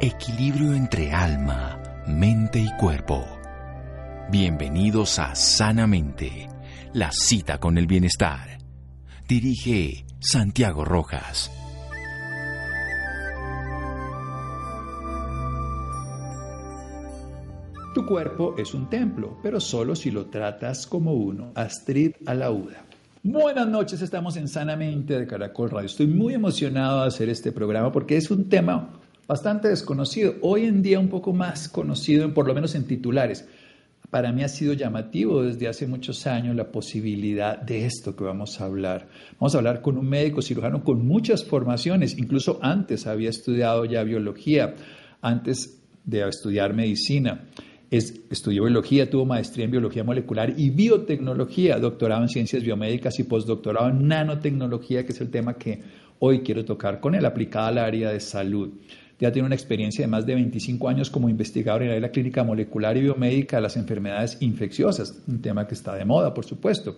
Equilibrio entre alma, mente y cuerpo. Bienvenidos a Sanamente, la cita con el bienestar. Dirige Santiago Rojas. Tu cuerpo es un templo, pero solo si lo tratas como uno. Astrid Alauda. Buenas noches, estamos en Sanamente de Caracol Radio. Estoy muy emocionado de hacer este programa porque es un tema bastante desconocido, hoy en día un poco más conocido, por lo menos en titulares. Para mí ha sido llamativo desde hace muchos años la posibilidad de esto que vamos a hablar. Vamos a hablar con un médico cirujano con muchas formaciones, incluso antes había estudiado ya biología, antes de estudiar medicina estudió biología, tuvo maestría en biología molecular y biotecnología, doctorado en ciencias biomédicas y postdoctorado en nanotecnología, que es el tema que hoy quiero tocar con él, aplicada al área de salud. Ya tiene una experiencia de más de 25 años como investigador en la clínica molecular y biomédica de las enfermedades infecciosas, un tema que está de moda, por supuesto.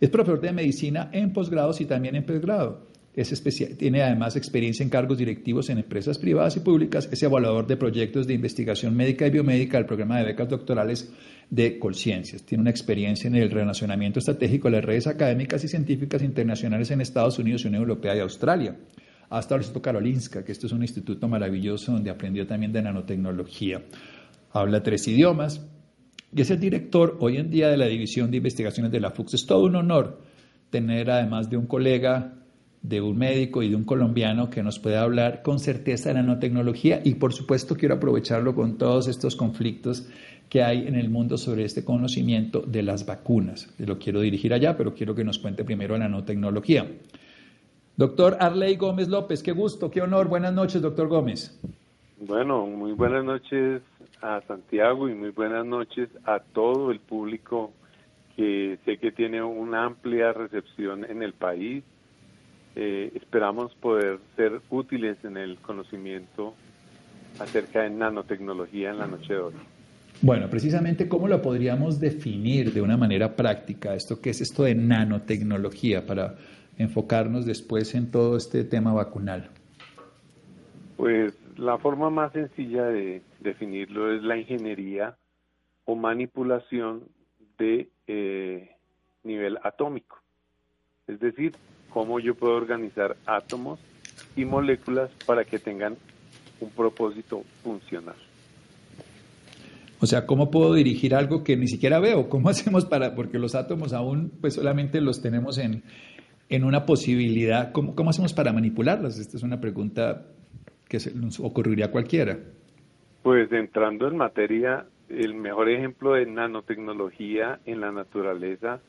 Es profesor de medicina en posgrados y también en posgrado. Es especial, tiene además experiencia en cargos directivos en empresas privadas y públicas. Es evaluador de proyectos de investigación médica y biomédica del programa de becas doctorales de Colciencias. Tiene una experiencia en el relacionamiento estratégico de las redes académicas y científicas internacionales en Estados Unidos, Unión Europea y Australia. Hasta el Instituto Karolinska, que esto es un instituto maravilloso donde aprendió también de nanotecnología. Habla tres idiomas y es el director hoy en día de la División de Investigaciones de la FUX. Es todo un honor tener, además de un colega de un médico y de un colombiano que nos pueda hablar con certeza de nanotecnología y por supuesto quiero aprovecharlo con todos estos conflictos que hay en el mundo sobre este conocimiento de las vacunas. Lo quiero dirigir allá, pero quiero que nos cuente primero la nanotecnología. Doctor Arley Gómez López, qué gusto, qué honor. Buenas noches, doctor Gómez. Bueno, muy buenas noches a Santiago y muy buenas noches a todo el público que sé que tiene una amplia recepción en el país eh, esperamos poder ser útiles en el conocimiento acerca de nanotecnología en la noche de hoy. Bueno, precisamente cómo lo podríamos definir de una manera práctica, esto qué es esto de nanotecnología para enfocarnos después en todo este tema vacunal. Pues la forma más sencilla de definirlo es la ingeniería o manipulación de eh, nivel atómico. Es decir, cómo yo puedo organizar átomos y moléculas para que tengan un propósito funcional. O sea, ¿cómo puedo dirigir algo que ni siquiera veo? ¿Cómo hacemos para, porque los átomos aún pues solamente los tenemos en, en una posibilidad, ¿cómo, ¿cómo hacemos para manipularlos? Esta es una pregunta que se nos ocurriría a cualquiera. Pues entrando en materia, el mejor ejemplo de nanotecnología en la naturaleza,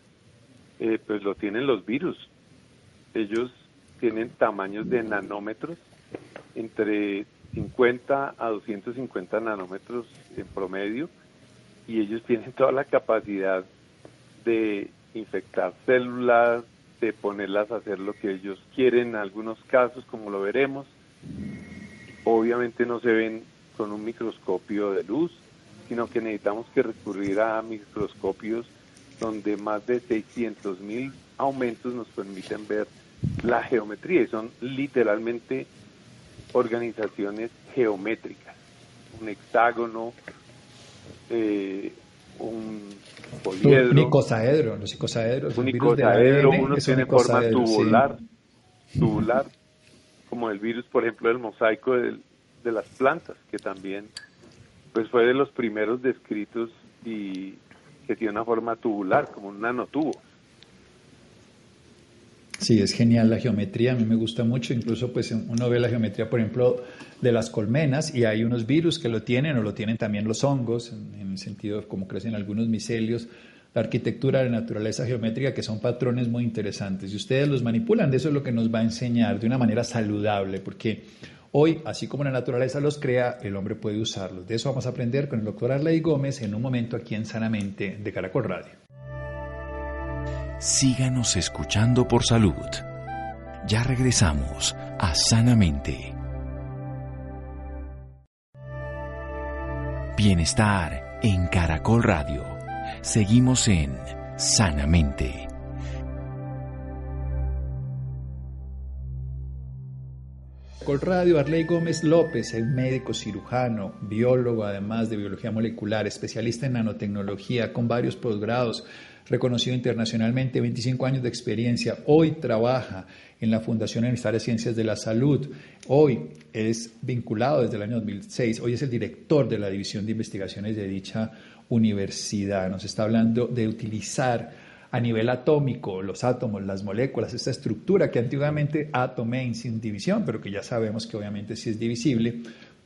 eh, pues lo tienen los virus. Ellos tienen tamaños de nanómetros entre 50 a 250 nanómetros en promedio y ellos tienen toda la capacidad de infectar células, de ponerlas a hacer lo que ellos quieren en algunos casos, como lo veremos. Obviamente no se ven con un microscopio de luz, sino que necesitamos que recurrir a microscopios donde más de 600 mil aumentos nos permiten ver la geometría y son literalmente organizaciones geométricas. Un hexágono, eh, un poliedro. Un icosaedro, los icosaedros. Un icosaedro, uno tiene forma tubular, tubular, como el virus, por ejemplo, del mosaico de, de las plantas, que también pues fue de los primeros descritos y que tiene una forma tubular, como un nanotubo. Sí, es genial la geometría, a mí me gusta mucho, incluso pues uno ve la geometría, por ejemplo, de las colmenas y hay unos virus que lo tienen o lo tienen también los hongos, en, el sentido de cómo crecen algunos micelios, la arquitectura de naturaleza geométrica, que son patrones muy interesantes y ustedes los manipulan, de eso es lo que nos va a enseñar de una manera saludable, porque hoy, así como la naturaleza los crea, el hombre puede usarlos. De eso vamos a aprender con el doctor Arley Gómez en un momento aquí en Sanamente de Caracol Radio síganos escuchando por salud. Ya regresamos a Sanamente. Bienestar en Caracol Radio. Seguimos en Sanamente. Radio Arley Gómez López, el médico cirujano, biólogo además de biología molecular, especialista en nanotecnología con varios posgrados, reconocido internacionalmente, 25 años de experiencia. Hoy trabaja en la Fundación Universitaria de Ciencias de la Salud. Hoy es vinculado desde el año 2006. Hoy es el director de la División de Investigaciones de dicha universidad. Nos está hablando de utilizar a nivel atómico, los átomos, las moléculas, esta estructura que antiguamente átomo sin división, pero que ya sabemos que obviamente sí es divisible,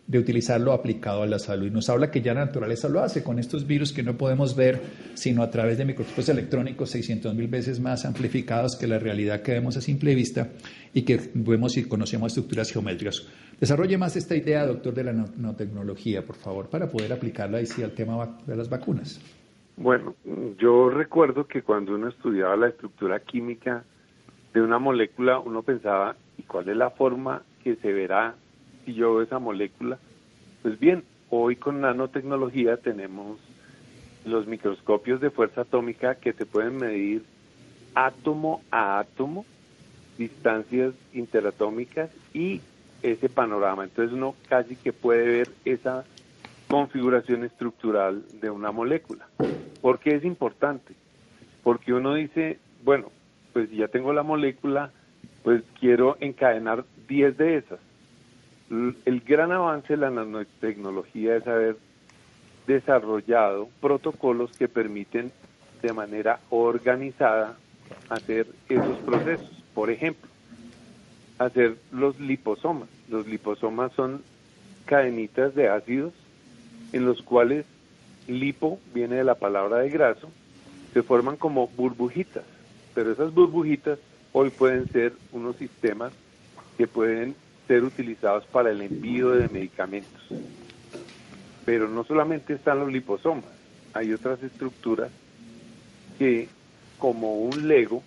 de utilizarlo aplicado a la salud. Y nos habla que ya la naturaleza lo hace con estos virus que no podemos ver sino a través de microscopios electrónicos 600 mil veces más amplificados que la realidad que vemos a simple vista y que vemos y conocemos estructuras geométricas. Desarrolle más esta idea, doctor de la nanotecnología, por favor, para poder aplicarla sí al tema de las vacunas. Bueno, yo recuerdo que cuando uno estudiaba la estructura química de una molécula, uno pensaba, ¿y cuál es la forma que se verá veo esa molécula? Pues bien, hoy con nanotecnología tenemos los microscopios de fuerza atómica que te pueden medir átomo a átomo, distancias interatómicas y ese panorama. Entonces uno casi que puede ver esa configuración estructural de una molécula. ¿Por qué es importante? Porque uno dice, bueno, pues ya tengo la molécula, pues quiero encadenar 10 de esas. El gran avance de la nanotecnología es haber desarrollado protocolos que permiten de manera organizada hacer esos procesos. Por ejemplo, hacer los liposomas. Los liposomas son cadenitas de ácidos en los cuales lipo viene de la palabra de graso, se forman como burbujitas, pero esas burbujitas hoy pueden ser unos sistemas que pueden ser utilizados para el envío de medicamentos. Pero no solamente están los liposomas, hay otras estructuras que como un Lego,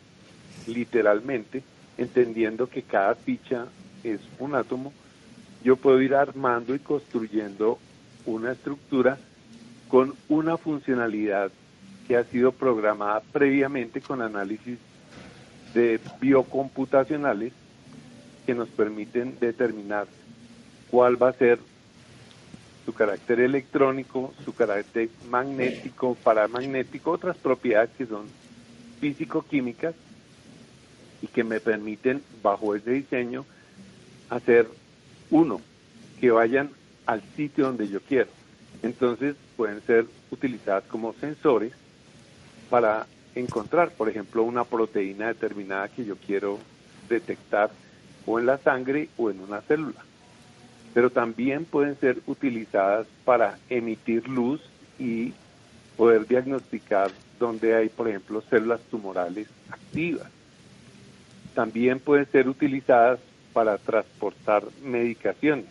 literalmente, entendiendo que cada ficha es un átomo, yo puedo ir armando y construyendo una estructura con una funcionalidad que ha sido programada previamente con análisis de biocomputacionales que nos permiten determinar cuál va a ser su carácter electrónico, su carácter magnético, paramagnético, otras propiedades que son físico-químicas y que me permiten, bajo ese diseño, hacer uno, que vayan al sitio donde yo quiero. Entonces pueden ser utilizadas como sensores para encontrar, por ejemplo, una proteína determinada que yo quiero detectar o en la sangre o en una célula. Pero también pueden ser utilizadas para emitir luz y poder diagnosticar donde hay, por ejemplo, células tumorales activas. También pueden ser utilizadas para transportar medicaciones.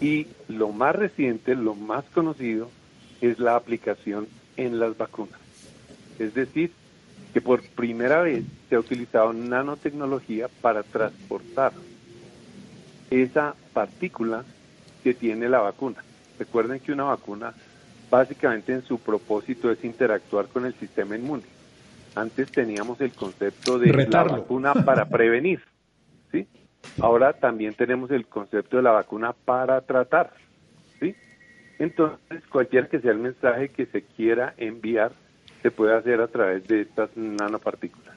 Y lo más reciente, lo más conocido, es la aplicación en las vacunas. Es decir, que por primera vez se ha utilizado nanotecnología para transportar esa partícula que tiene la vacuna. Recuerden que una vacuna básicamente en su propósito es interactuar con el sistema inmune. Antes teníamos el concepto de la vacuna para prevenir, ¿sí? Ahora también tenemos el concepto de la vacuna para tratar, ¿sí? Entonces, cualquier que sea el mensaje que se quiera enviar, se puede hacer a través de estas nanopartículas.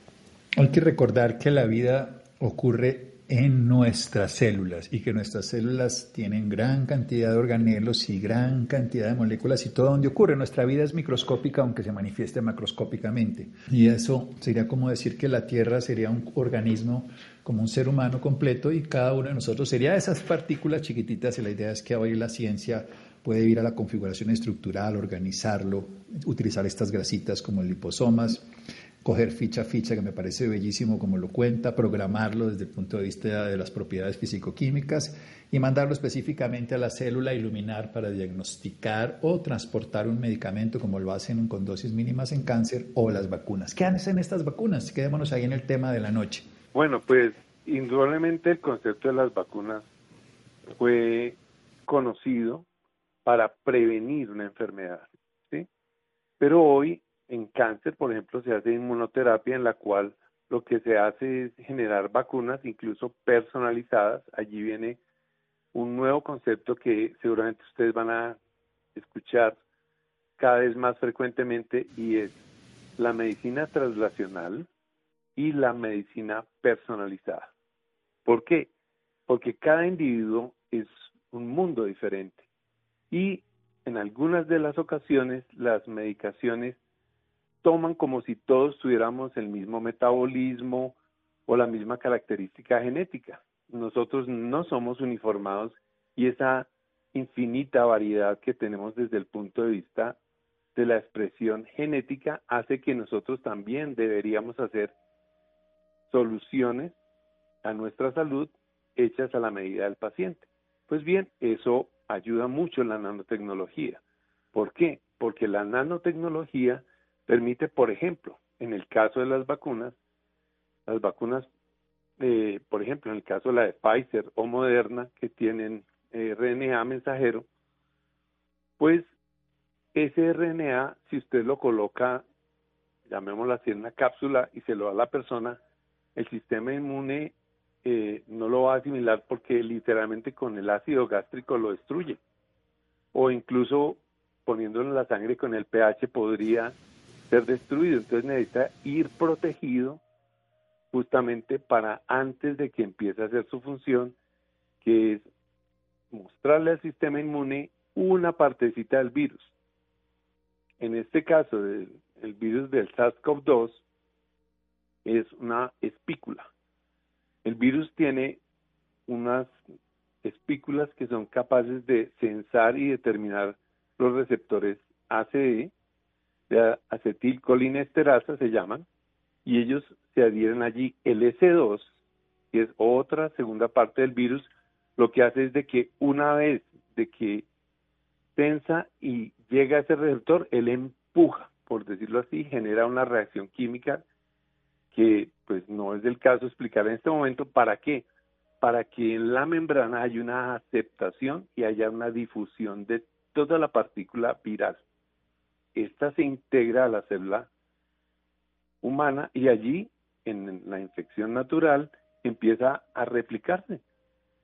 Hay que recordar que la vida ocurre en nuestras células y que nuestras células tienen gran cantidad de organelos y gran cantidad de moléculas y todo donde ocurre. Nuestra vida es microscópica aunque se manifieste macroscópicamente. Y eso sería como decir que la Tierra sería un organismo como un ser humano completo y cada uno de nosotros sería esas partículas chiquititas y la idea es que hoy la ciencia puede ir a la configuración estructural, organizarlo, utilizar estas grasitas como liposomas coger ficha a ficha, que me parece bellísimo como lo cuenta, programarlo desde el punto de vista de las propiedades físico-químicas y mandarlo específicamente a la célula iluminar para diagnosticar o transportar un medicamento como lo hacen con dosis mínimas en cáncer o las vacunas. ¿Qué hacen estas vacunas? Quedémonos ahí en el tema de la noche. Bueno, pues indudablemente el concepto de las vacunas fue conocido para prevenir una enfermedad, ¿sí? Pero hoy en cáncer, por ejemplo, se hace inmunoterapia en la cual lo que se hace es generar vacunas incluso personalizadas. Allí viene un nuevo concepto que seguramente ustedes van a escuchar cada vez más frecuentemente y es la medicina translacional y la medicina personalizada. ¿Por qué? Porque cada individuo es un mundo diferente y en algunas de las ocasiones las medicaciones toman como si todos tuviéramos el mismo metabolismo o la misma característica genética. Nosotros no somos uniformados y esa infinita variedad que tenemos desde el punto de vista de la expresión genética hace que nosotros también deberíamos hacer soluciones a nuestra salud hechas a la medida del paciente. Pues bien, eso ayuda mucho la nanotecnología. ¿Por qué? Porque la nanotecnología permite, por ejemplo, en el caso de las vacunas, las vacunas, eh, por ejemplo, en el caso de la de Pfizer o Moderna, que tienen eh, RNA mensajero, pues ese RNA, si usted lo coloca, llamémoslo así, en una cápsula y se lo da a la persona, el sistema inmune eh, no lo va a asimilar porque literalmente con el ácido gástrico lo destruye. O incluso poniéndolo en la sangre con el pH podría ser destruido. Entonces necesita ir protegido justamente para antes de que empiece a hacer su función, que es mostrarle al sistema inmune una partecita del virus. En este caso, el virus del SARS-CoV-2 es una espícula. El virus tiene unas espículas que son capaces de censar y determinar los receptores ACE, de acetilcolinesterasa se llaman, y ellos se adhieren allí. El S2, que es otra segunda parte del virus, lo que hace es de que una vez de que tensa y llega a ese receptor, él empuja, por decirlo así, genera una reacción química que pues no es del caso explicar en este momento. ¿Para qué? Para que en la membrana haya una aceptación y haya una difusión de toda la partícula viral. Esta se integra a la célula humana y allí, en la infección natural, empieza a replicarse,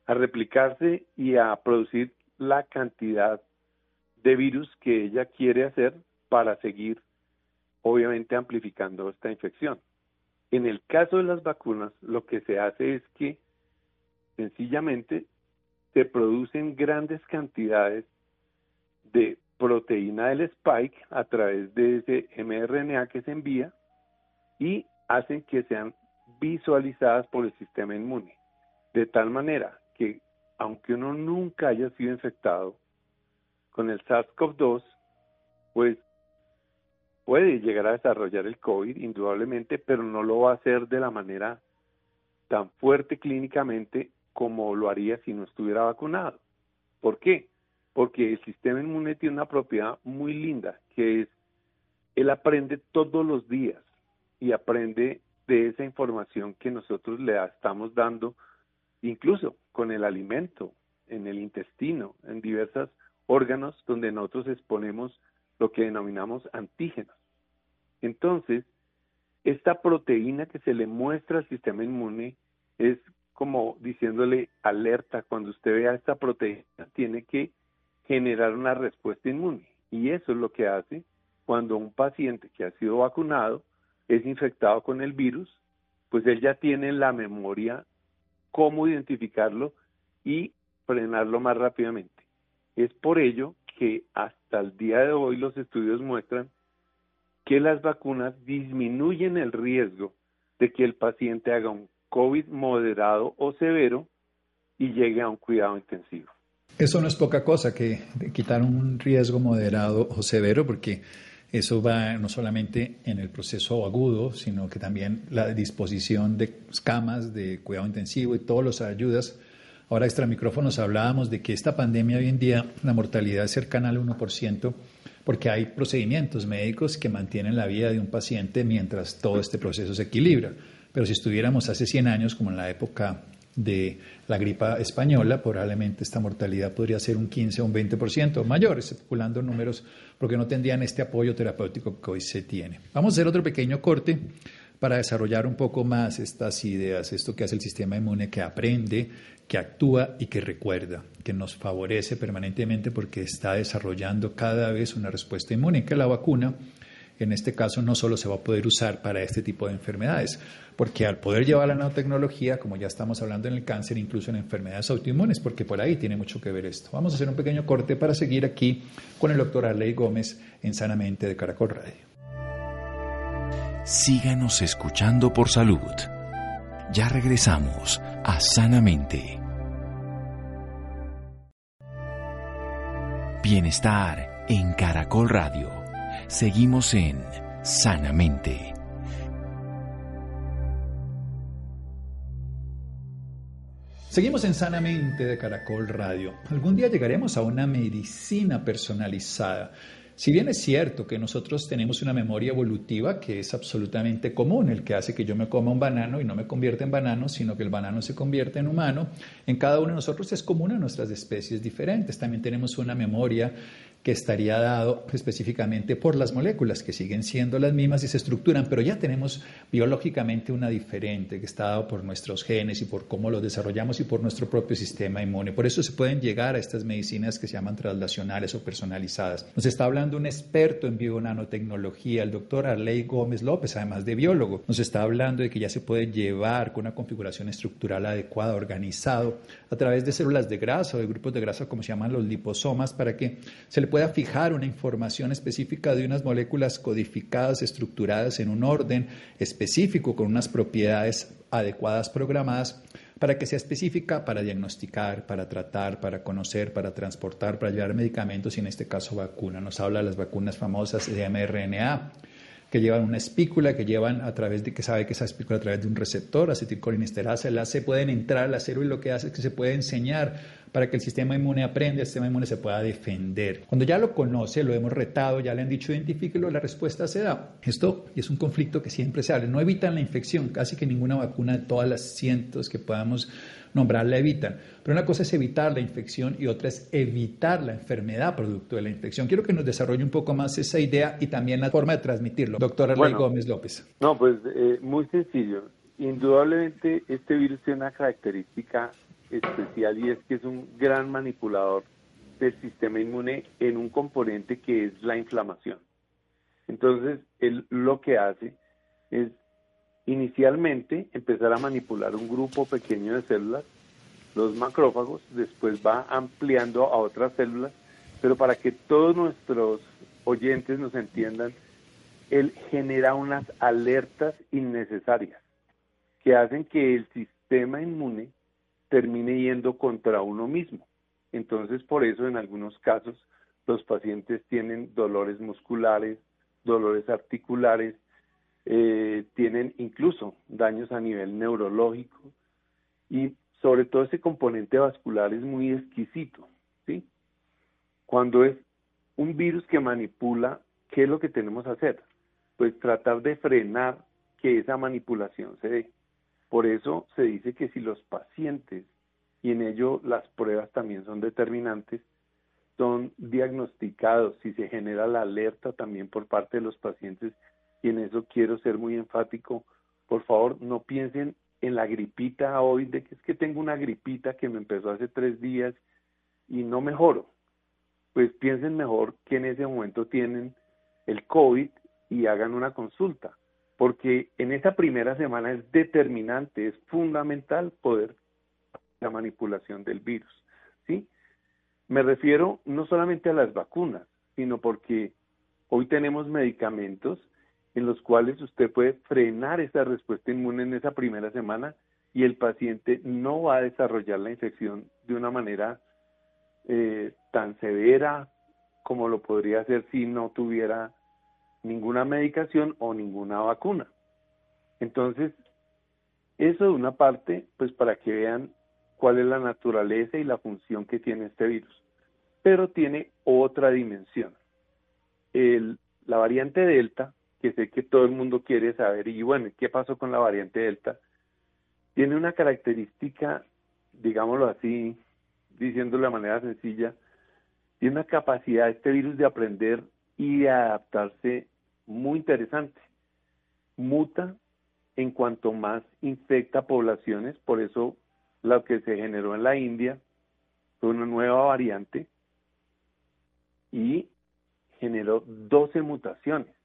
a replicarse y a producir la cantidad de virus que ella quiere hacer para seguir, obviamente, amplificando esta infección. En el caso de las vacunas, lo que se hace es que sencillamente se producen grandes cantidades de proteína del spike a través de ese mRNA que se envía y hacen que sean visualizadas por el sistema inmune. De tal manera que aunque uno nunca haya sido infectado con el SARS-CoV-2, pues puede llegar a desarrollar el COVID, indudablemente, pero no lo va a hacer de la manera tan fuerte clínicamente como lo haría si no estuviera vacunado. ¿Por qué? Porque el sistema inmune tiene una propiedad muy linda, que es, él aprende todos los días y aprende de esa información que nosotros le estamos dando, incluso con el alimento, en el intestino, en diversos órganos donde nosotros exponemos lo que denominamos antígenos. Entonces, esta proteína que se le muestra al sistema inmune es como diciéndole alerta, cuando usted vea esta proteína, tiene que generar una respuesta inmune. Y eso es lo que hace cuando un paciente que ha sido vacunado es infectado con el virus, pues él ya tiene la memoria cómo identificarlo y frenarlo más rápidamente. Es por ello que hasta el día de hoy los estudios muestran que las vacunas disminuyen el riesgo de que el paciente haga un COVID moderado o severo y llegue a un cuidado intensivo. Eso no es poca cosa, que quitar un riesgo moderado o severo, porque eso va no solamente en el proceso agudo, sino que también la disposición de camas de cuidado intensivo y todas las ayudas. Ahora, extra micrófonos, hablábamos de que esta pandemia hoy en día, la mortalidad es cercana al 1%, porque hay procedimientos médicos que mantienen la vida de un paciente mientras todo este proceso se equilibra. Pero si estuviéramos hace 100 años, como en la época de la gripa española, probablemente esta mortalidad podría ser un 15 o un 20% mayor, especulando números, porque no tendrían este apoyo terapéutico que hoy se tiene. Vamos a hacer otro pequeño corte para desarrollar un poco más estas ideas, esto que hace el sistema inmune que aprende, que actúa y que recuerda, que nos favorece permanentemente porque está desarrollando cada vez una respuesta inmune, que la vacuna en este caso no solo se va a poder usar para este tipo de enfermedades, porque al poder llevar la nanotecnología, como ya estamos hablando en el cáncer, incluso en enfermedades autoinmunes, porque por ahí tiene mucho que ver esto. Vamos a hacer un pequeño corte para seguir aquí con el doctor Arley Gómez en Sanamente de Caracol Radio. Síganos escuchando por salud. Ya regresamos a Sanamente. Bienestar en Caracol Radio. Seguimos en Sanamente. Seguimos en Sanamente de Caracol Radio. Algún día llegaremos a una medicina personalizada si bien es cierto que nosotros tenemos una memoria evolutiva que es absolutamente común, el que hace que yo me coma un banano y no me convierta en banano, sino que el banano se convierte en humano, en cada uno de nosotros es común a nuestras especies diferentes. También tenemos una memoria que estaría dado específicamente por las moléculas, que siguen siendo las mismas y se estructuran, pero ya tenemos biológicamente una diferente, que está dado por nuestros genes y por cómo los desarrollamos y por nuestro propio sistema inmune. Por eso se pueden llegar a estas medicinas que se llaman translacionales o personalizadas. Nos está hablando un experto en bionanotecnología, el doctor Arley Gómez López, además de biólogo. Nos está hablando de que ya se puede llevar con una configuración estructural adecuada, organizado, a través de células de grasa o de grupos de grasa, como se llaman los liposomas, para que se le pueda fijar una información específica de unas moléculas codificadas, estructuradas en un orden específico, con unas propiedades adecuadas programadas para que sea específica para diagnosticar, para tratar, para conocer, para transportar, para llevar medicamentos y en este caso vacuna. Nos habla de las vacunas famosas de mRNA que llevan una espícula, que llevan a través de que sabe que esa espícula a través de un receptor, acetilcolinesterasa, la se pueden entrar al acero y lo que hace es que se puede enseñar para que el sistema inmune aprenda, el sistema inmune se pueda defender. Cuando ya lo conoce, lo hemos retado, ya le han dicho identifíquelo, la respuesta se da. Esto es un conflicto que siempre se habla. No evitan la infección, casi que ninguna vacuna de todas las cientos que podamos nombrar la evitan. Pero una cosa es evitar la infección y otra es evitar la enfermedad producto de la infección. Quiero que nos desarrolle un poco más esa idea y también la forma de transmitirlo. Doctor Arley Gómez López. No, pues eh, muy sencillo. Indudablemente este virus tiene una característica especial y es que es un gran manipulador del sistema inmune en un componente que es la inflamación. Entonces, él lo que hace es inicialmente empezar a manipular un grupo pequeño de células, los macrófagos, después va ampliando a otras células, pero para que todos nuestros oyentes nos entiendan, él genera unas alertas innecesarias que hacen que el sistema inmune termine yendo contra uno mismo. Entonces, por eso en algunos casos los pacientes tienen dolores musculares, dolores articulares, eh, tienen incluso daños a nivel neurológico y sobre todo ese componente vascular es muy exquisito, ¿sí? Cuando es un virus que manipula, ¿qué es lo que tenemos que hacer? Pues tratar de frenar que esa manipulación se dé. Por eso se dice que si los pacientes, y en ello las pruebas también son determinantes, son diagnosticados, si se genera la alerta también por parte de los pacientes, y en eso quiero ser muy enfático, por favor no piensen en la gripita hoy, de que es que tengo una gripita que me empezó hace tres días y no mejoro. Pues piensen mejor que en ese momento tienen el COVID y hagan una consulta porque en esa primera semana es determinante, es fundamental poder la manipulación del virus, ¿sí? Me refiero no solamente a las vacunas, sino porque hoy tenemos medicamentos en los cuales usted puede frenar esa respuesta inmune en esa primera semana y el paciente no va a desarrollar la infección de una manera eh, tan severa como lo podría hacer si no tuviera ninguna medicación o ninguna vacuna. Entonces, eso de una parte, pues para que vean cuál es la naturaleza y la función que tiene este virus. Pero tiene otra dimensión. El, la variante Delta, que sé que todo el mundo quiere saber, y bueno, ¿qué pasó con la variante Delta? Tiene una característica, digámoslo así, diciéndolo de manera sencilla, tiene una capacidad este virus de aprender y adaptarse muy interesante. Muta en cuanto más infecta poblaciones, por eso lo que se generó en la India fue una nueva variante y generó 12 mutaciones.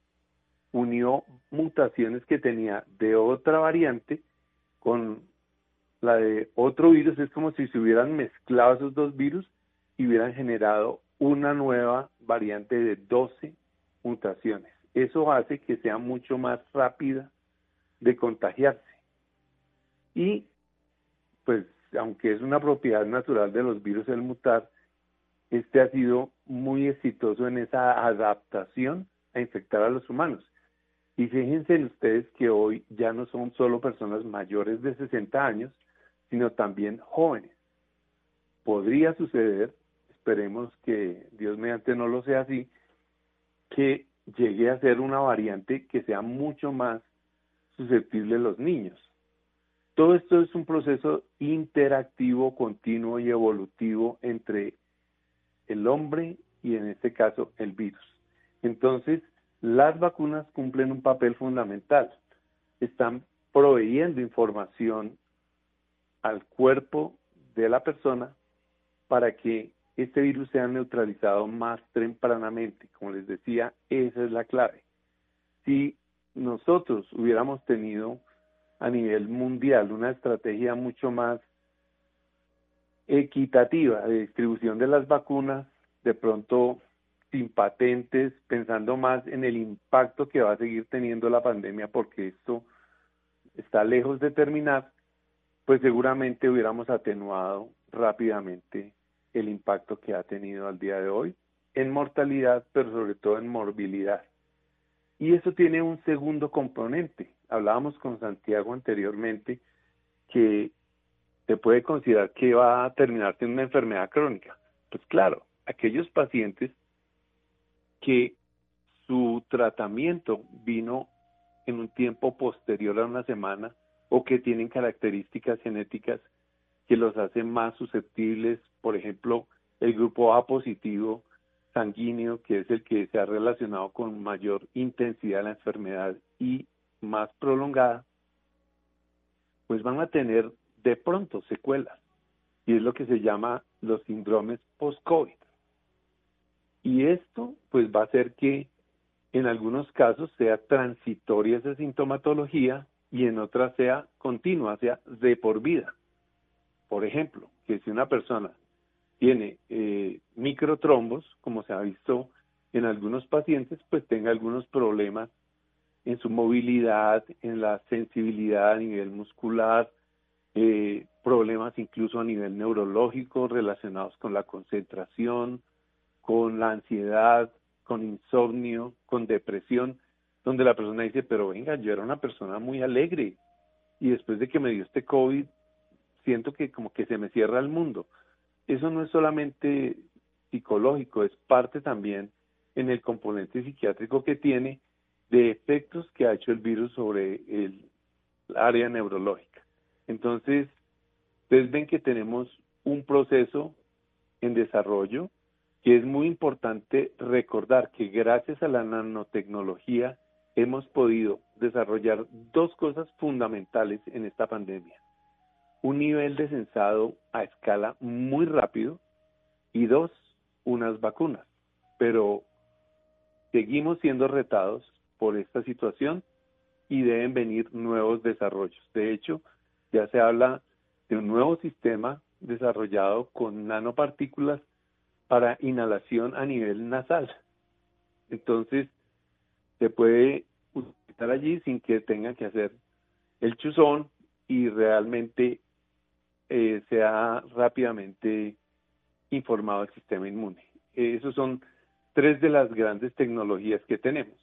Unió mutaciones que tenía de otra variante con la de otro virus. Es como si se hubieran mezclado esos dos virus y hubieran generado una nueva variante de 12 mutaciones. Eso hace que sea mucho más rápida de contagiarse. Y pues aunque es una propiedad natural de los virus el mutar, este ha sido muy exitoso en esa adaptación a infectar a los humanos. Y fíjense ustedes que hoy ya no son solo personas mayores de 60 años, sino también jóvenes. Podría suceder, esperemos que Dios mediante no lo sea así, que llegue a ser una variante que sea mucho más susceptible a los niños. Todo esto es un proceso interactivo, continuo y evolutivo entre el hombre y en este caso el virus. Entonces, las vacunas cumplen un papel fundamental. Están proveyendo información al cuerpo de la persona para que este virus sea neutralizado más tempranamente. Como les decía, esa es la clave. Si nosotros hubiéramos tenido a nivel mundial una estrategia mucho más equitativa de distribución de las vacunas, de pronto sin patentes, pensando más en el impacto que va a seguir teniendo la pandemia, porque esto está lejos de terminar, pues seguramente hubiéramos atenuado rápidamente el impacto que ha tenido al día de hoy en mortalidad, pero sobre todo en morbilidad. Y eso tiene un segundo componente. Hablábamos con Santiago anteriormente que se puede considerar que va a terminar siendo una enfermedad crónica. Pues claro, aquellos pacientes que su tratamiento vino en un tiempo posterior a una semana o que tienen características genéticas que los hacen más susceptibles, por ejemplo, el grupo A positivo sanguíneo, que es el que se ha relacionado con mayor intensidad de la enfermedad y más prolongada, pues van a tener de pronto secuelas. Y es lo que se llama los síndromes post-COVID. Y esto pues va a hacer que en algunos casos sea transitoria esa sintomatología y en otras sea continua, sea de por vida. Por ejemplo, que si una persona tiene eh, microtrombos, como se ha visto en algunos pacientes, pues tenga algunos problemas en su movilidad, en la sensibilidad a nivel muscular, eh, problemas incluso a nivel neurológico relacionados con la concentración, con la ansiedad, con insomnio, con depresión, donde la persona dice, pero venga, yo era una persona muy alegre y después de que me dio este COVID, siento que como que se me cierra el mundo eso no es solamente psicológico, es parte también en el componente psiquiátrico que tiene de efectos que ha hecho el virus sobre el área neurológica. Entonces, ustedes ven que tenemos un proceso en desarrollo que es muy importante recordar que gracias a la nanotecnología hemos podido desarrollar dos cosas fundamentales en esta pandemia un nivel de sensado a escala muy rápido y dos, unas vacunas. Pero seguimos siendo retados por esta situación y deben venir nuevos desarrollos. De hecho, ya se habla de un nuevo sistema desarrollado con nanopartículas para inhalación a nivel nasal. Entonces, se puede utilizar allí sin que tengan que hacer el chuzón y realmente eh, se ha rápidamente informado el sistema inmune. Eh, esos son tres de las grandes tecnologías que tenemos.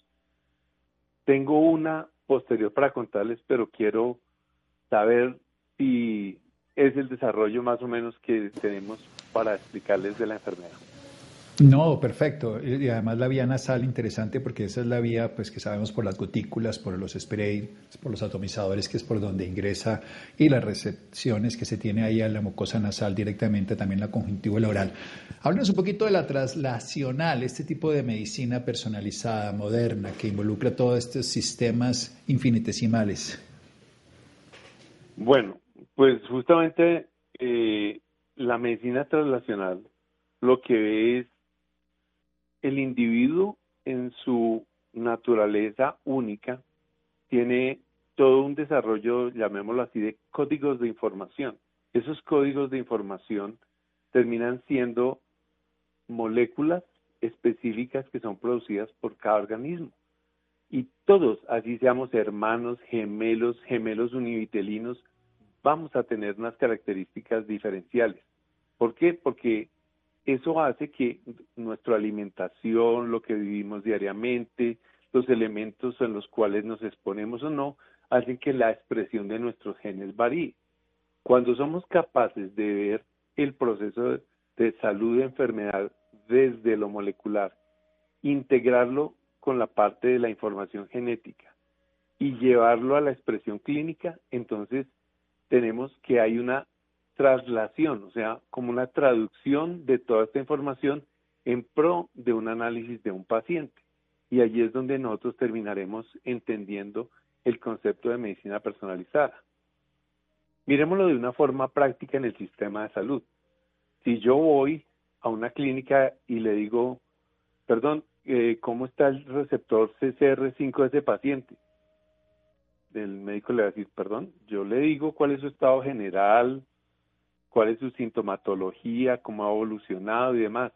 Tengo una posterior para contarles, pero quiero saber si es el desarrollo más o menos que tenemos para explicarles de la enfermedad. No, perfecto. Y además la vía nasal interesante porque esa es la vía pues que sabemos por las gotículas, por los sprays, por los atomizadores, que es por donde ingresa y las recepciones que se tiene ahí a la mucosa nasal directamente, también la conjuntiva oral. Háblanos un poquito de la traslacional, este tipo de medicina personalizada, moderna, que involucra todos estos sistemas infinitesimales. Bueno, pues justamente eh, la medicina translacional lo que ve es el individuo en su naturaleza única, tiene todo un desarrollo, llamémoslo así, de códigos de información. Esos códigos de información terminan siendo moléculas específicas que son producidas por cada organismo. Y todos, así seamos hermanos, gemelos, gemelos univitelinos, vamos a tener unas características diferenciales. ¿Por qué? Porque eso hace que nuestra alimentación, lo que vivimos diariamente, los elementos en los cuales nos exponemos o no, hacen que la expresión de nuestros genes varíe. Cuando somos capaces de ver el proceso de salud y enfermedad desde lo molecular, integrarlo con la parte de la información genética y llevarlo a la expresión clínica, entonces tenemos que hay una traslación, o sea, como una traducción de toda esta información en pro de un análisis de un paciente. Y allí es donde nosotros terminaremos entendiendo el concepto de medicina personalizada. Miremoslo de una forma práctica en el sistema de salud. Si yo voy a una clínica y le digo, perdón, eh, ¿cómo está el receptor CCR5 de ese paciente? El médico le va a decir, perdón, yo le digo cuál es su estado general, cuál es su sintomatología, cómo ha evolucionado y demás.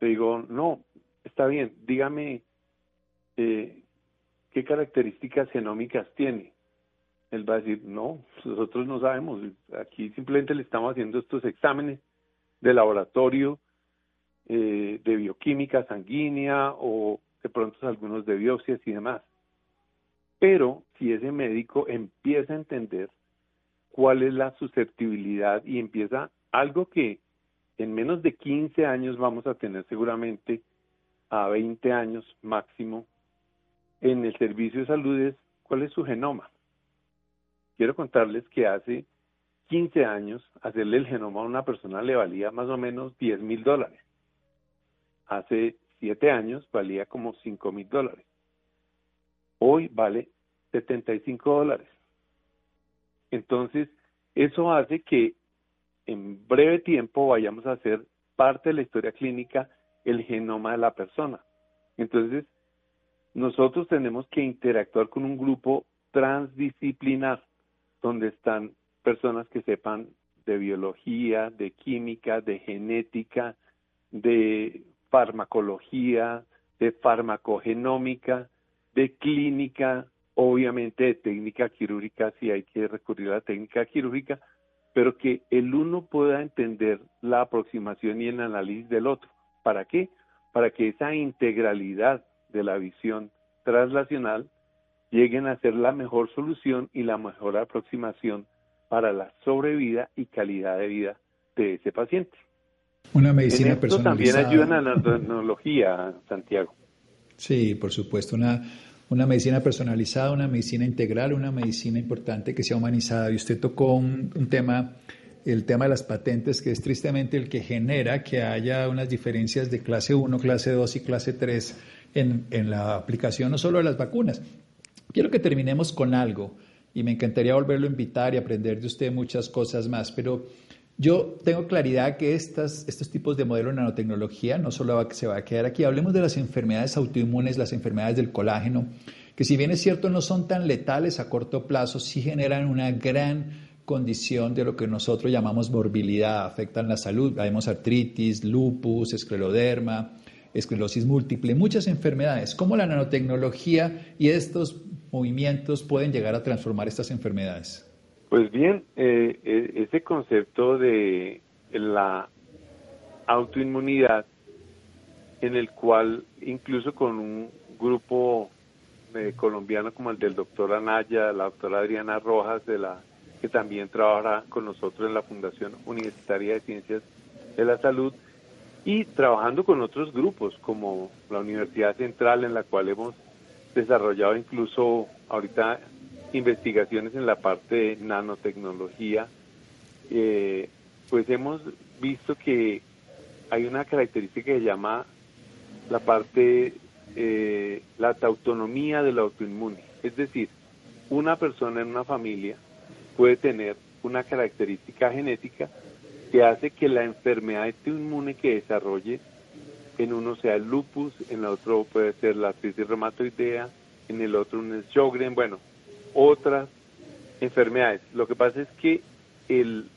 Le digo, no, está bien, dígame eh, qué características genómicas tiene. Él va a decir, no, nosotros no sabemos, aquí simplemente le estamos haciendo estos exámenes de laboratorio, eh, de bioquímica sanguínea o de pronto algunos de biopsias y demás. Pero si ese médico empieza a entender cuál es la susceptibilidad y empieza algo que en menos de 15 años vamos a tener seguramente a 20 años máximo en el servicio de salud es cuál es su genoma. Quiero contarles que hace 15 años hacerle el genoma a una persona le valía más o menos 10 mil dólares. Hace 7 años valía como 5 mil dólares. Hoy vale 75 dólares. Entonces, eso hace que en breve tiempo vayamos a hacer parte de la historia clínica el genoma de la persona. Entonces, nosotros tenemos que interactuar con un grupo transdisciplinar, donde están personas que sepan de biología, de química, de genética, de farmacología, de farmacogenómica, de clínica, obviamente de técnica quirúrgica si hay que recurrir a la técnica quirúrgica, pero que el uno pueda entender la aproximación y el análisis del otro. ¿Para qué? Para que esa integralidad de la visión translacional lleguen a ser la mejor solución y la mejor aproximación para la sobrevida y calidad de vida de ese paciente. Una medicina en esto también ayuda en la tecnología, Santiago. Sí, por supuesto, una una medicina personalizada, una medicina integral, una medicina importante que sea humanizada. Y usted tocó un, tema, el tema de las patentes, que es tristemente el que genera que haya unas diferencias de clase 1, clase 2 y clase 3 en, en la aplicación no solo de las vacunas. Quiero que terminemos con algo y me encantaría volverlo a invitar y aprender de usted muchas cosas más, pero yo tengo claridad que estas, estos tipos de modelo de nanotecnología no solo se va a quedar aquí, hablemos de las enfermedades autoinmunes, las enfermedades del colágeno, que si bien es cierto no son tan letales a corto plazo, sí generan una gran condición de lo que nosotros llamamos morbilidad, afectan la salud, vemos artritis, lupus, escleroderma, esclerosis múltiple, muchas enfermedades. ¿Cómo la nanotecnología y estos movimientos pueden llegar a transformar estas enfermedades? Pues bien, eh, eh, ese concepto de la autoinmunidad, en el cual incluso con un grupo eh, colombiano como el del doctor Anaya, la doctora Adriana Rojas, de la que también trabaja con nosotros en la Fundación Universitaria de Ciencias de la Salud, y trabajando con otros grupos como la Universidad Central, en la cual hemos desarrollado incluso ahorita investigaciones en la parte de nanotecnología, eh, pues hemos visto que hay una característica que se llama la parte, eh, la autonomía del autoinmune. Es decir, una persona en una familia puede tener una característica genética que hace que la enfermedad inmune que desarrolle en uno sea el lupus, en el otro puede ser la artritis reumatoidea, en el otro un Sjögren, bueno, otras enfermedades. Lo que pasa es que el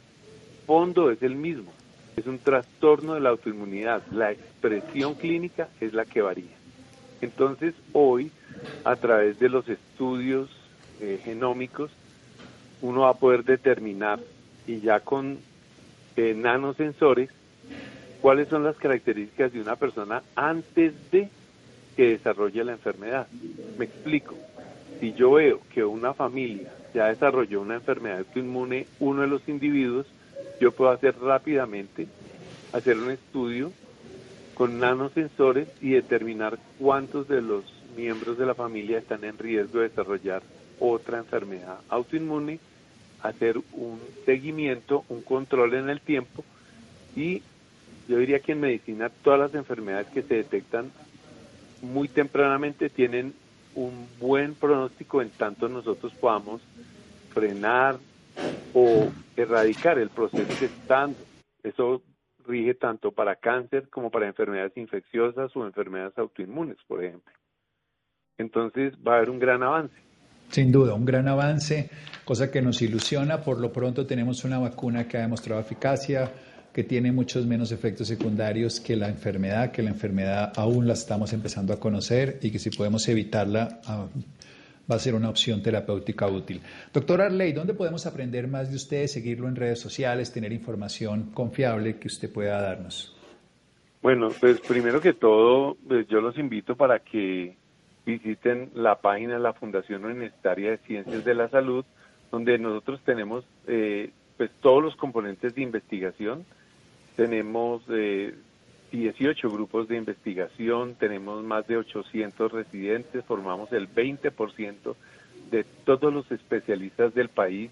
fondo es el mismo, es un trastorno de la autoinmunidad, la expresión clínica es la que varía. Entonces, hoy, a través de los estudios eh, genómicos, uno va a poder determinar, y ya con eh, nanosensores, cuáles son las características de una persona antes de que desarrolle la enfermedad. Me explico. Si yo veo que una familia ya desarrolló una enfermedad autoinmune, uno de los individuos, yo puedo hacer rápidamente, hacer un estudio con nanosensores y determinar cuántos de los miembros de la familia están en riesgo de desarrollar otra enfermedad autoinmune, hacer un seguimiento, un control en el tiempo y yo diría que en medicina todas las enfermedades que se detectan muy tempranamente tienen un buen pronóstico en tanto nosotros podamos frenar o erradicar el proceso que Eso rige tanto para cáncer como para enfermedades infecciosas o enfermedades autoinmunes, por ejemplo. Entonces va a haber un gran avance. Sin duda, un gran avance, cosa que nos ilusiona. Por lo pronto tenemos una vacuna que ha demostrado eficacia, que tiene muchos menos efectos secundarios que la enfermedad, que la enfermedad aún la estamos empezando a conocer y que si podemos evitarla ah, va a ser una opción terapéutica útil. Doctor Arley, ¿dónde podemos aprender más de usted, seguirlo en redes sociales, tener información confiable que usted pueda darnos? Bueno, pues primero que todo, pues yo los invito para que visiten la página de la Fundación Universitaria de Ciencias de la Salud, donde nosotros tenemos eh, pues todos los componentes de investigación. Tenemos eh, 18 grupos de investigación, tenemos más de 800 residentes, formamos el 20% de todos los especialistas del país,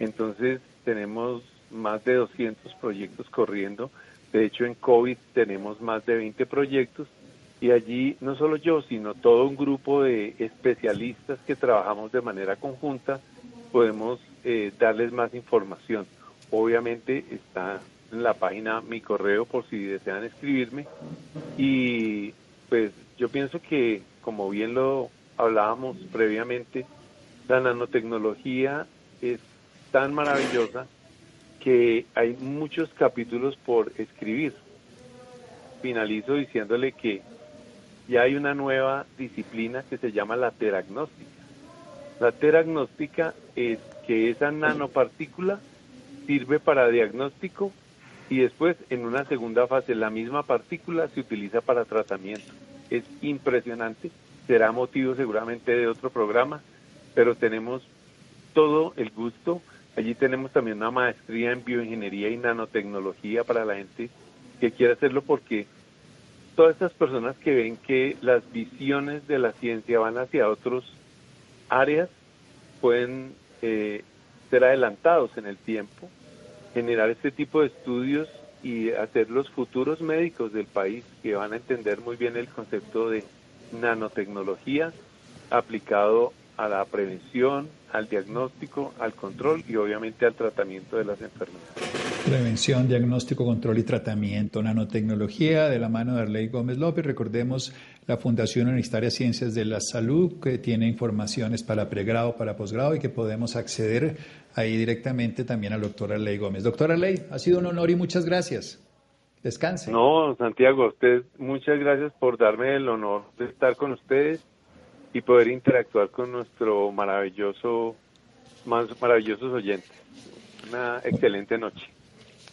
entonces tenemos más de 200 proyectos corriendo, de hecho en COVID tenemos más de 20 proyectos. Y allí no solo yo, sino todo un grupo de especialistas que trabajamos de manera conjunta, podemos eh, darles más información. Obviamente está en la página mi correo por si desean escribirme. Y pues yo pienso que, como bien lo hablábamos previamente, la nanotecnología es tan maravillosa que hay muchos capítulos por escribir. Finalizo diciéndole que ya hay una nueva disciplina que se llama la teragnóstica. La teragnóstica es que esa nanopartícula sirve para diagnóstico y después en una segunda fase la misma partícula se utiliza para tratamiento. Es impresionante, será motivo seguramente de otro programa, pero tenemos todo el gusto. Allí tenemos también una maestría en bioingeniería y nanotecnología para la gente que quiera hacerlo porque todas estas personas que ven que las visiones de la ciencia van hacia otras áreas pueden eh, ser adelantados en el tiempo generar este tipo de estudios y hacer los futuros médicos del país que van a entender muy bien el concepto de nanotecnología aplicado a la prevención, al diagnóstico, al control y obviamente al tratamiento de las enfermedades. Prevención, diagnóstico, control y tratamiento, nanotecnología de la mano de Arley Gómez López. Recordemos la Fundación Universitaria Ciencias de la Salud que tiene informaciones para pregrado, para posgrado y que podemos acceder ahí directamente también al doctor Arley Gómez. Doctor Arley, ha sido un honor y muchas gracias. Descanse. No, Santiago, usted muchas gracias por darme el honor de estar con ustedes y poder interactuar con nuestro maravilloso, más maravillosos oyentes. Una excelente noche.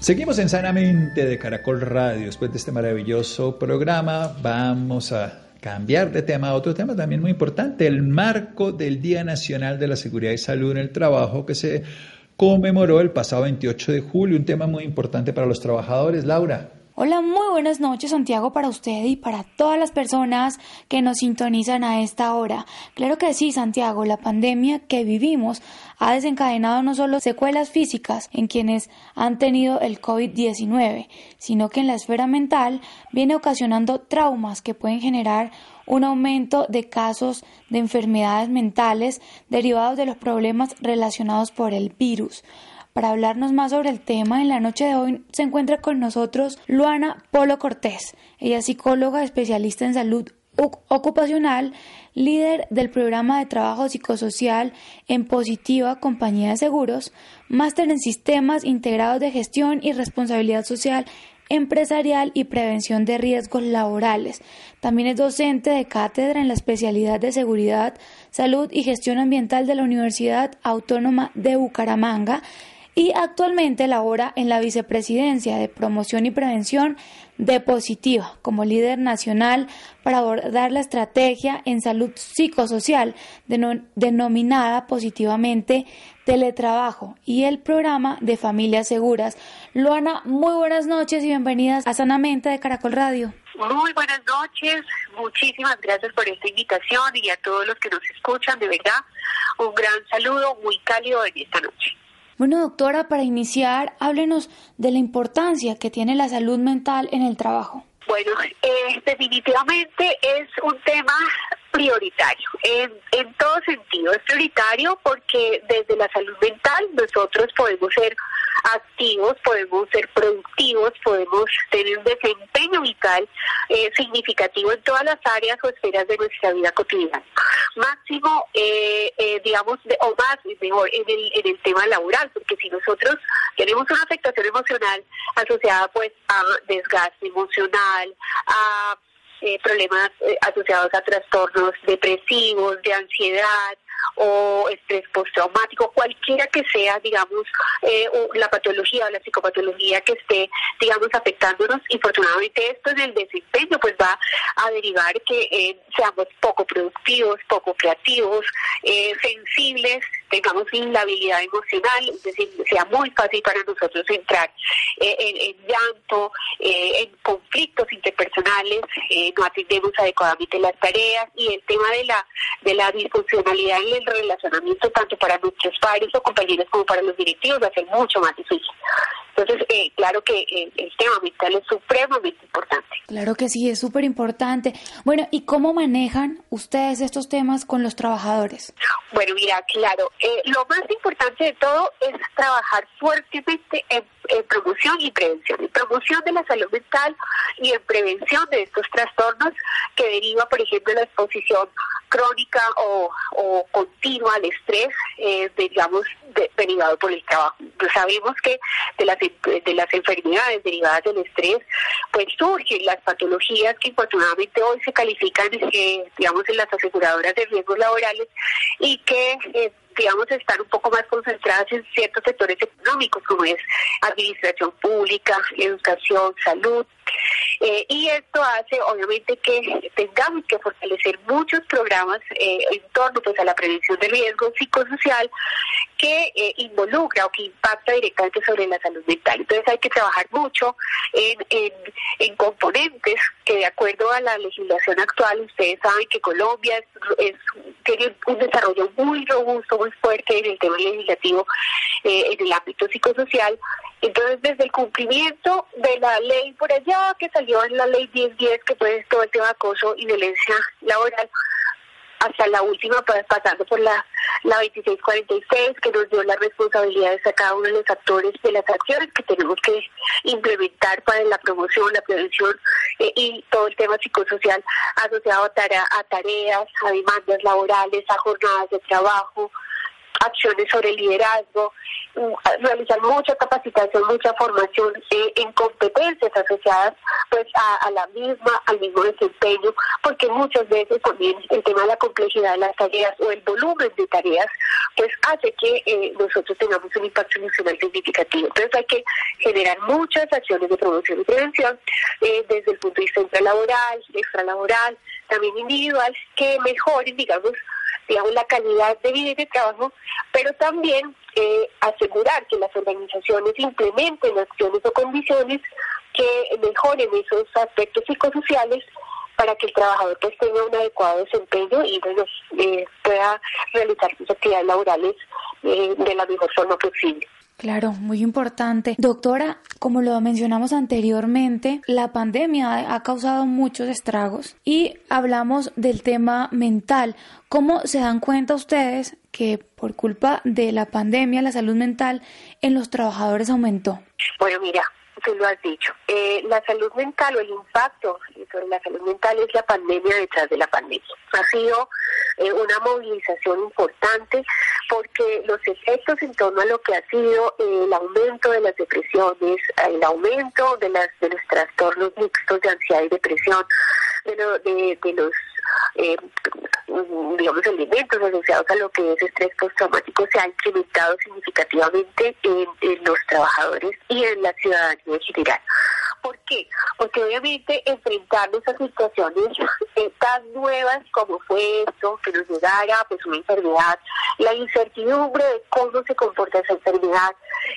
Seguimos en Sanamente de Caracol Radio. Después de este maravilloso programa, vamos a cambiar de tema a otro tema también muy importante, el marco del Día Nacional de la Seguridad y Salud en el Trabajo que se conmemoró el pasado 28 de julio, un tema muy importante para los trabajadores. Laura. Hola, muy buenas noches Santiago para usted y para todas las personas que nos sintonizan a esta hora. Claro que sí, Santiago, la pandemia que vivimos ha desencadenado no solo secuelas físicas en quienes han tenido el COVID-19, sino que en la esfera mental viene ocasionando traumas que pueden generar un aumento de casos de enfermedades mentales derivados de los problemas relacionados por el virus. Para hablarnos más sobre el tema, en la noche de hoy se encuentra con nosotros Luana Polo Cortés. Ella es psicóloga especialista en salud ocupacional, líder del programa de trabajo psicosocial en Positiva Compañía de Seguros, máster en sistemas integrados de gestión y responsabilidad social empresarial y prevención de riesgos laborales. También es docente de cátedra en la especialidad de seguridad, salud y gestión ambiental de la Universidad Autónoma de Bucaramanga y actualmente labora en la Vicepresidencia de Promoción y Prevención de Positiva como líder nacional para abordar la estrategia en salud psicosocial denominada positivamente teletrabajo y el programa de familias seguras. Luana, muy buenas noches y bienvenidas a Sanamente de Caracol Radio. Muy buenas noches, muchísimas gracias por esta invitación y a todos los que nos escuchan, de verdad, un gran saludo muy cálido en esta noche. Bueno, doctora, para iniciar, háblenos de la importancia que tiene la salud mental en el trabajo. Bueno, eh, definitivamente es un tema prioritario, en, en todo sentido. Es prioritario porque desde la salud mental nosotros podemos ser activos, podemos ser productivos, podemos tener un desempeño vital eh, significativo en todas las áreas o esferas de nuestra vida cotidiana. Máximo, eh, eh, digamos, o más, mejor, en el, en el tema laboral, porque si nosotros tenemos una afectación emocional asociada pues a desgaste emocional, a problemas asociados a trastornos depresivos, de ansiedad, o estrés postraumático, cualquiera que sea, digamos, eh, la patología o la psicopatología que esté, digamos, afectándonos. Infortunadamente esto en el desempeño pues va a derivar que eh, seamos poco productivos, poco creativos, eh, sensibles, tengamos inhabilidad emocional, es decir, sea muy fácil para nosotros entrar en, llanto, en conflictos interpersonales, no atendemos adecuadamente las tareas y el tema de la de la disfuncionalidad en el relacionamiento tanto para nuestros padres o compañeros como para los directivos va a ser mucho más difícil. Entonces, eh, claro que eh, el tema mental es supremamente importante. Claro que sí, es súper importante. Bueno, ¿y cómo manejan ustedes estos temas con los trabajadores? Bueno, mira, claro, eh, lo más importante de todo es trabajar fuertemente en, promoción y prevención, en promoción de la salud mental y en prevención de estos trastornos que deriva, por ejemplo, la exposición crónica o, o continua al estrés, eh, digamos, derivado por el trabajo. Pues sabemos que de las, de las enfermedades derivadas del estrés, pues surgen las patologías que infortunadamente hoy se califican, eh, digamos, en las aseguradoras de riesgos laborales y que eh, digamos, están un poco más concentradas en ciertos sectores económicos, como es administración pública, educación, salud. Eh, y esto hace, obviamente, que tengamos que fortalecer muchos programas eh, en torno pues, a la prevención de riesgo psicosocial que eh, involucra o que impacta directamente sobre la salud mental. Entonces hay que trabajar mucho en, en, componentes que de acuerdo a la legislación actual, ustedes saben que Colombia es, tiene un desarrollo muy robusto, muy fuerte en el tema legislativo, en el ámbito psicosocial. Entonces, desde el cumplimiento de la ley por allá, que salió en la ley 1010, que fue todo el tema de acoso y violencia laboral, hasta la última, pasando por la, la 2646, que nos dio las responsabilidades a cada uno de los actores de las acciones que tenemos que implementar para la promoción, la prevención eh, y todo el tema psicosocial asociado a, a tareas, a demandas laborales, a jornadas de trabajo, acciones sobre liderazgo, mm, realizar mucha capacitación, mucha formación eh, en competencias asociadas pues a, la misma, al mismo desempeño, porque muchas veces también el tema de la complejidad de las tareas o el volumen de tareas pues hace que eh, nosotros tengamos un impacto emocional significativo. Entonces hay que generar muchas acciones de promoción y prevención eh, desde el punto de vista intralaboral, extralaboral, también individual, que mejoren, digamos, digamos, la calidad de vida y de trabajo, pero también eh, asegurar que las organizaciones implementen acciones o condiciones que mejoren esos aspectos psicosociales para que el trabajador pues tenga un adecuado desempeño y eh, pueda realizar sus actividades laborales eh, de la mejor forma posible. Claro, muy importante. Doctora, como lo mencionamos anteriormente, la pandemia ha causado muchos estragos y hablamos del tema mental. ¿Cómo se dan cuenta ustedes que por culpa de la pandemia la salud mental en los trabajadores aumentó? Bueno, mira, tú lo has dicho. Eh, la salud mental o el impacto sobre la salud mental es la pandemia detrás de la pandemia. Ha sido eh, una movilización importante porque los efectos en torno a lo que ha sido eh, el aumento de las depresiones, el aumento de, las, de los trastornos mixtos de ansiedad y depresión, de, de, de los eh, digamos, elementos asociados a lo que es estrés postraumático se ha incrementado significativamente en, los trabajadores y en la ciudadanía en general. ¿Por qué? Porque obviamente enfrentarnos a situaciones eh, tan nuevas como fue esto, que nos llegara pues una enfermedad, la incertidumbre de cómo se comporta esa enfermedad,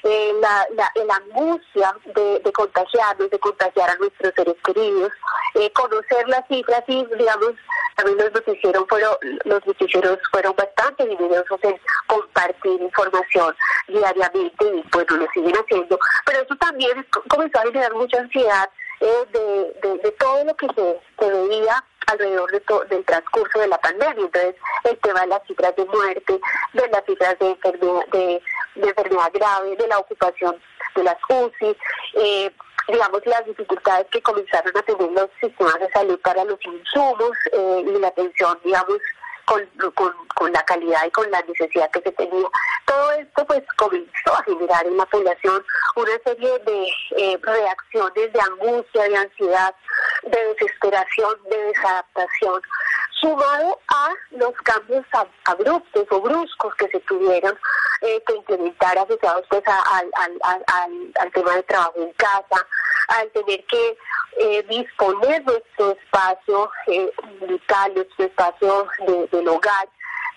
eh, la, la, angustia de, de, contagiarnos, de contagiar a nuestros seres queridos, eh, conocer las cifras y, digamos, también los noticieros fueron, los noticieros fueron bastante divididos en compartir información diariamente y pues lo siguen haciendo. Pero eso también comenzó a generar mucha eh, de, de, todo lo que se, se veía alrededor de del transcurso de la pandemia. Entonces, el tema de las cifras de muerte, de las cifras de enfermedad, de, enfermedad grave, de la ocupación de las UCI, eh, digamos, las dificultades que comenzaron a tener los sistemas de salud para los insumos eh, y la atención, digamos, con, con, con, la calidad y con la necesidad que se tenía. Todo esto pues comenzó a generar en la población una serie de eh, reacciones de angustia, de ansiedad, de desesperación, de desadaptación, sumado a los cambios abruptos o bruscos que se tuvieron eh, que implementar asociados pues al, al, al, tema de trabajo en casa, al tener que eh, disponer nuestro espacio eh, vital, nuestro espacio del hogar,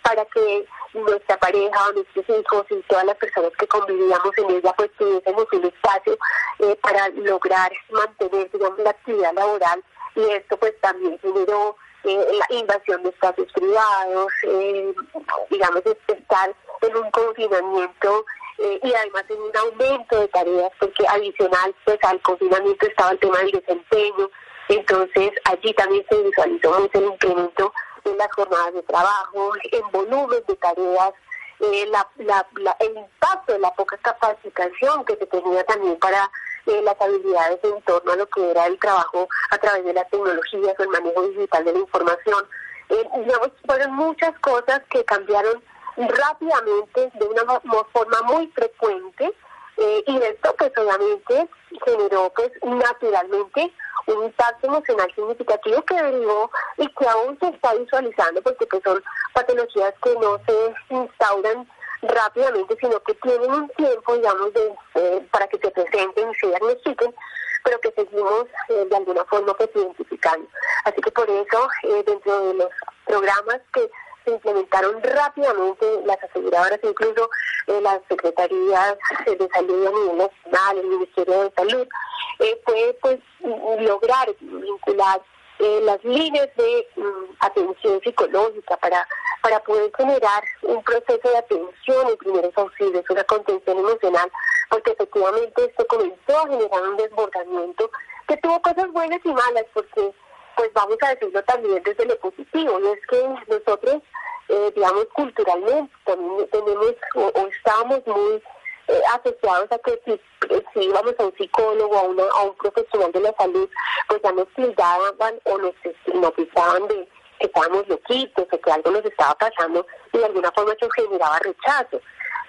para que nuestra pareja, nuestros hijos y todas las personas que convivíamos en ella, pues tuviésemos un espacio eh, para lograr mantener, la actividad laboral. Y esto pues también generó eh, la invasión de espacios privados, eh, digamos, estar en un confinamiento eh, y además en un aumento de tareas, porque adicional pues al confinamiento estaba el tema del desempeño, entonces allí también se visualizó el incremento en las jornadas de trabajo, en volumen de tareas, eh, la, la, el impacto de la poca capacitación que se tenía también para eh, las habilidades en torno a lo que era el trabajo a través de las tecnologías o el manejo digital de la información. Eh, digamos, fueron muchas cosas que cambiaron rápidamente, de una forma muy frecuente, eh, y esto pues obviamente generó pues naturalmente un impacto emocional significativo que derivó y que aún se está visualizando porque pues son patologías que no se instauran rápidamente, sino que tienen un tiempo, digamos, de, eh, para que se presenten y se diagnostiquen, pero que seguimos eh, de alguna forma pues identificando. Así que por eso, dentro de los programas que se implementaron rápidamente las aseguradoras, incluso eh, las secretarías de salud a nivel nacional, el Ministerio de Salud, eh, fue pues lograr vincular eh, las líneas de mm, atención psicológica para, para poder generar un proceso de atención en primeros auxilios, una contención emocional, porque efectivamente esto comenzó a generar un desbordamiento que tuvo cosas buenas y malas, porque pues vamos a decirlo también desde lo positivo, y es que nosotros, eh, digamos, culturalmente también tenemos o, estábamos muy eh, asociados a que si, si, íbamos a un psicólogo, a, una, a un profesional de la salud, pues ya nos tildaban o nos estigmatizaban de que estábamos loquitos o que algo nos estaba pasando y de alguna forma eso generaba rechazo.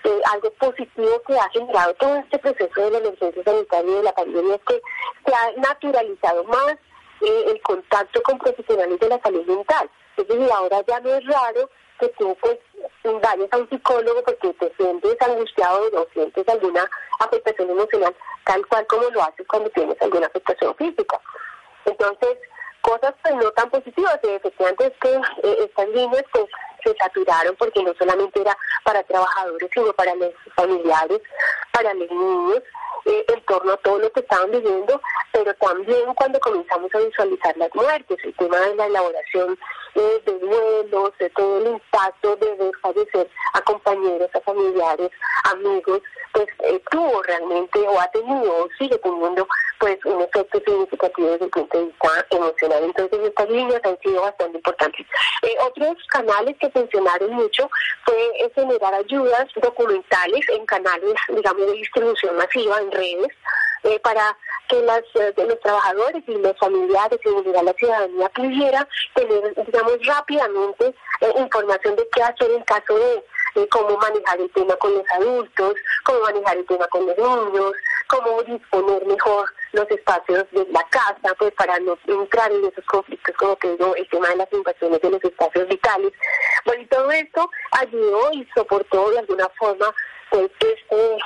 Eh, algo positivo que ha generado todo este proceso de la emergencia sanitaria y de la pandemia es que se ha naturalizado más eh, el contacto con profesionales de la salud mental. Es decir, ahora ya no es raro que tú pues vayas a un psicólogo porque te sientes angustiado o sientes alguna afectación emocional, tal cual como lo haces cuando tienes alguna afectación física. Entonces, cosas pues no tan positivas, efectivamente es que eh, estas líneas pues se saturaron porque no solamente era para trabajadores, sino para los familiares, para los niños, eh, en torno a todo lo que estaban viviendo, pero también cuando comenzamos a visualizar las muertes, el tema de la elaboración eh, de duelos, de todo el impacto de ver fallecer a compañeros, a familiares, amigos, pues eh, tuvo realmente o ha tenido o sigue teniendo pues un efecto significativo desde el punto de vista emocional. Entonces estas líneas han sido bastante importantes. Eh, otros canales que funcionaron mucho fue generar ayudas documentales en canales, digamos, de distribución masiva en redes eh, para que las, de los trabajadores y los familiares y la ciudadanía pudiera tener, digamos, rápidamente información de qué hacer en caso de cómo manejar el tema con los adultos, cómo manejar el tema con los niños, cómo disponer mejor los espacios de la casa, pues para no entrar en esos conflictos, como te digo, el tema de las invasiones de los espacios vitales. Bueno, y todo esto ayudó y soportó de alguna forma, pues, este,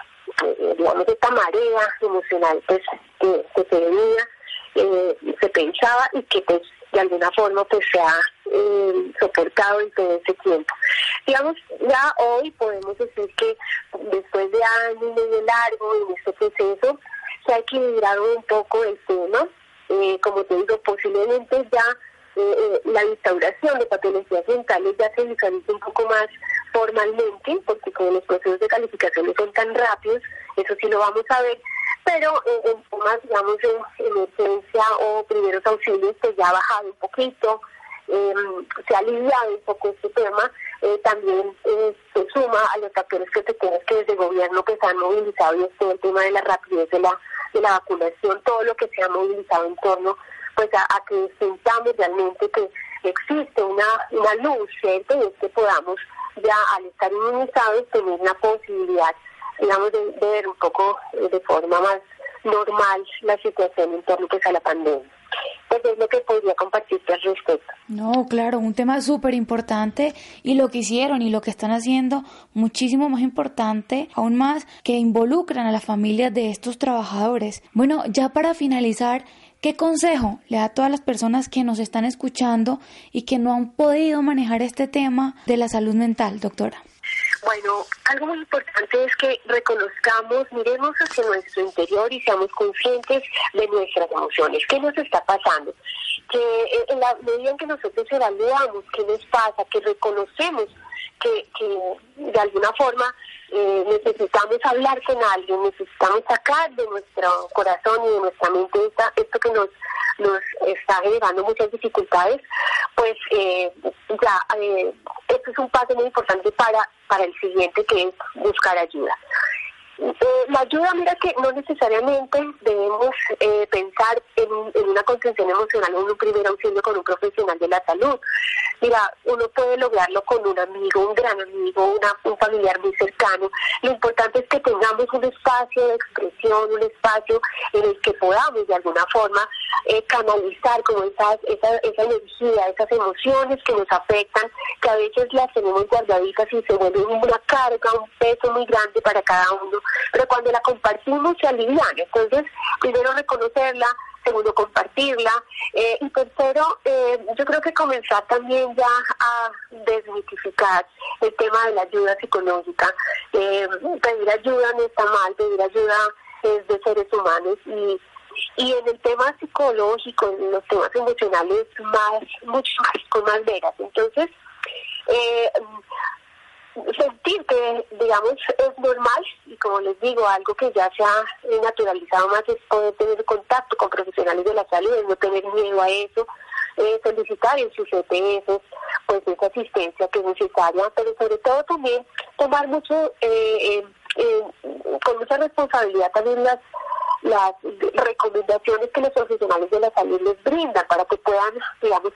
eh, digamos, esta marea emocional, pues, que, se venía, eh, se pensaba y que, pues, de alguna forma pues se ha eh, soportado en todo ese tiempo. Digamos, ya hoy podemos decir que después de años medio largo en este proceso, se ha equilibrado un poco el tema. Eh, como te digo, posiblemente ya eh, la instauración de patologías mentales ya se visualiza un poco más formalmente, porque como los procesos de calificación no son tan rápidos, eso sí lo vamos a ver, pero en temas, digamos, en emergencia o primeros auxilios, pues ya ha bajado un poquito, eh, se ha aliviado un poco este tema, eh, también eh, se suma a los factores que te tienes que desde el gobierno que se han movilizado y este el tema de la rapidez de la, de la vacunación, todo lo que se ha movilizado en torno pues a, que sintamos realmente que existe una, una luz, ¿cierto? Y es que podamos ya al estar inmunizados tener una posibilidad digamos, de, ver un poco eh, de forma más normal la situación en torno pues, a la pandemia. Pues es lo que podría compartirte al respecto. No, claro, un tema súper importante y lo que hicieron y lo que están haciendo muchísimo más importante, aún más que involucran a las familias de estos trabajadores. Bueno, ya para finalizar, ¿Qué consejo le da a todas las personas que nos están escuchando y que no han podido manejar este tema de la salud mental, doctora? Bueno, algo muy importante es que reconozcamos, miremos hacia nuestro interior y seamos conscientes de nuestras emociones. ¿Qué nos está pasando? Que eh, en la medida en que nosotros evaluamos qué nos pasa, que reconocemos que, de alguna forma eh, necesitamos hablar con alguien, necesitamos sacar de nuestro corazón y de nuestra mente esto que nos nos está generando muchas dificultades, pues eh, ya eh, esto es un paso muy importante para, para el siguiente que es buscar ayuda. Eh, la ayuda, mira que no necesariamente debemos eh, pensar en, una contención emocional en un primer auxilio con un profesional de la salud. Mira, uno puede lograrlo con un amigo, un gran amigo, un familiar muy cercano. Lo importante es que tengamos un espacio de expresión, un espacio en el que podamos de alguna forma eh, canalizar como esas, esa, esa energía, esas emociones que nos afectan, que a veces las tenemos guardaditas y se vuelven una carga, un peso muy grande para cada uno pero cuando la compartimos se alivian. Entonces, primero reconocerla, segundo compartirla eh, y tercero, eh, yo creo que comenzar también ya a desmitificar el tema de la ayuda psicológica. Eh, pedir ayuda no está mal, pedir ayuda es de seres humanos y y en el tema psicológico, en los temas emocionales, más, mucho más, con más veras. Entonces, eh, sentir que, digamos, es normal y como les digo, algo que ya se ha naturalizado más es poder tener contacto con profesionales de la salud, no tener miedo a eso, eh, solicitar en sus EPS pues esa asistencia que es necesaria, pero sobre todo también tomar mucho, eh, eh, con mucha responsabilidad también las las recomendaciones que los profesionales de la salud les brindan para que puedan,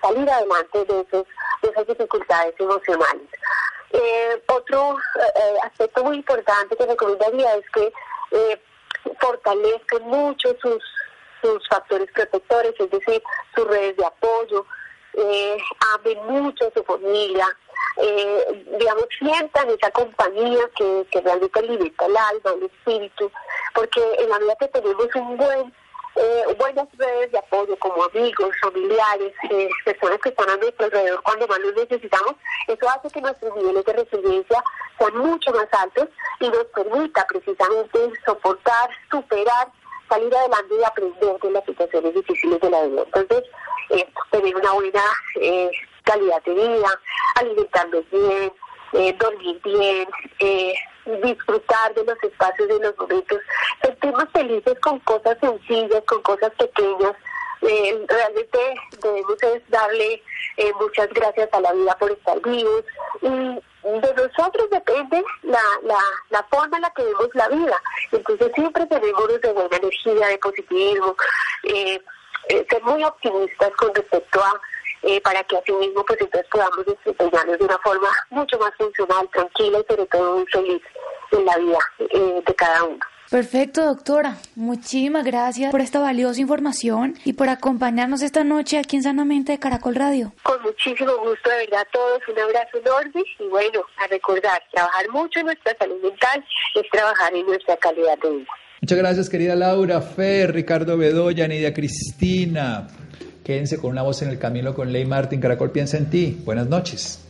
salir adelante de, esos, esas dificultades emocionales. Eh, otro eh, aspecto muy importante que recomendaría es que eh, fortalezcan mucho sus, sus factores protectores, es decir, sus redes de apoyo, eh, amen mucho a su familia, eh, digamos, sientan esa compañía que, que realmente alimenta el alma, el espíritu, porque en la medida que tenemos un buen eh, buenas redes de apoyo como amigos, familiares, eh, personas que están a nuestro alrededor cuando más los necesitamos, eso hace que nuestros niveles de resiliencia sean mucho más altos y nos permita precisamente soportar, superar, salir adelante y aprender de las situaciones difíciles de la vida. Entonces, eh, tener una buena calidad de vida, alimentarnos bien, dormir bien, disfrutar de los espacios, de los momentos, sentirnos felices con cosas sencillas, con cosas pequeñas. Eh, realmente debemos darle eh, muchas gracias a la vida por estar vivos y de nosotros depende la, la, la forma en la que vemos la vida. Entonces siempre tenemos de buena energía, de positivismo, eh, ser muy optimistas con respecto a eh, para que así mismo pues entonces podamos desempeñarnos de una forma mucho más funcional, tranquila y sobre todo muy feliz en la vida eh, de cada uno. Perfecto, doctora. Muchísimas gracias por esta valiosa información y por acompañarnos esta noche aquí en Sanamente de Caracol Radio. Con muchísimo gusto, de verdad, a todos. Un abrazo enorme y bueno, a recordar, trabajar mucho en nuestra salud mental es trabajar en nuestra calidad de vida. Muchas gracias, querida Laura, Fer, Ricardo Bedoya, Nidia Cristina. Quédense con una voz en el camino con Ley Martín. Caracol piensa en ti. Buenas noches.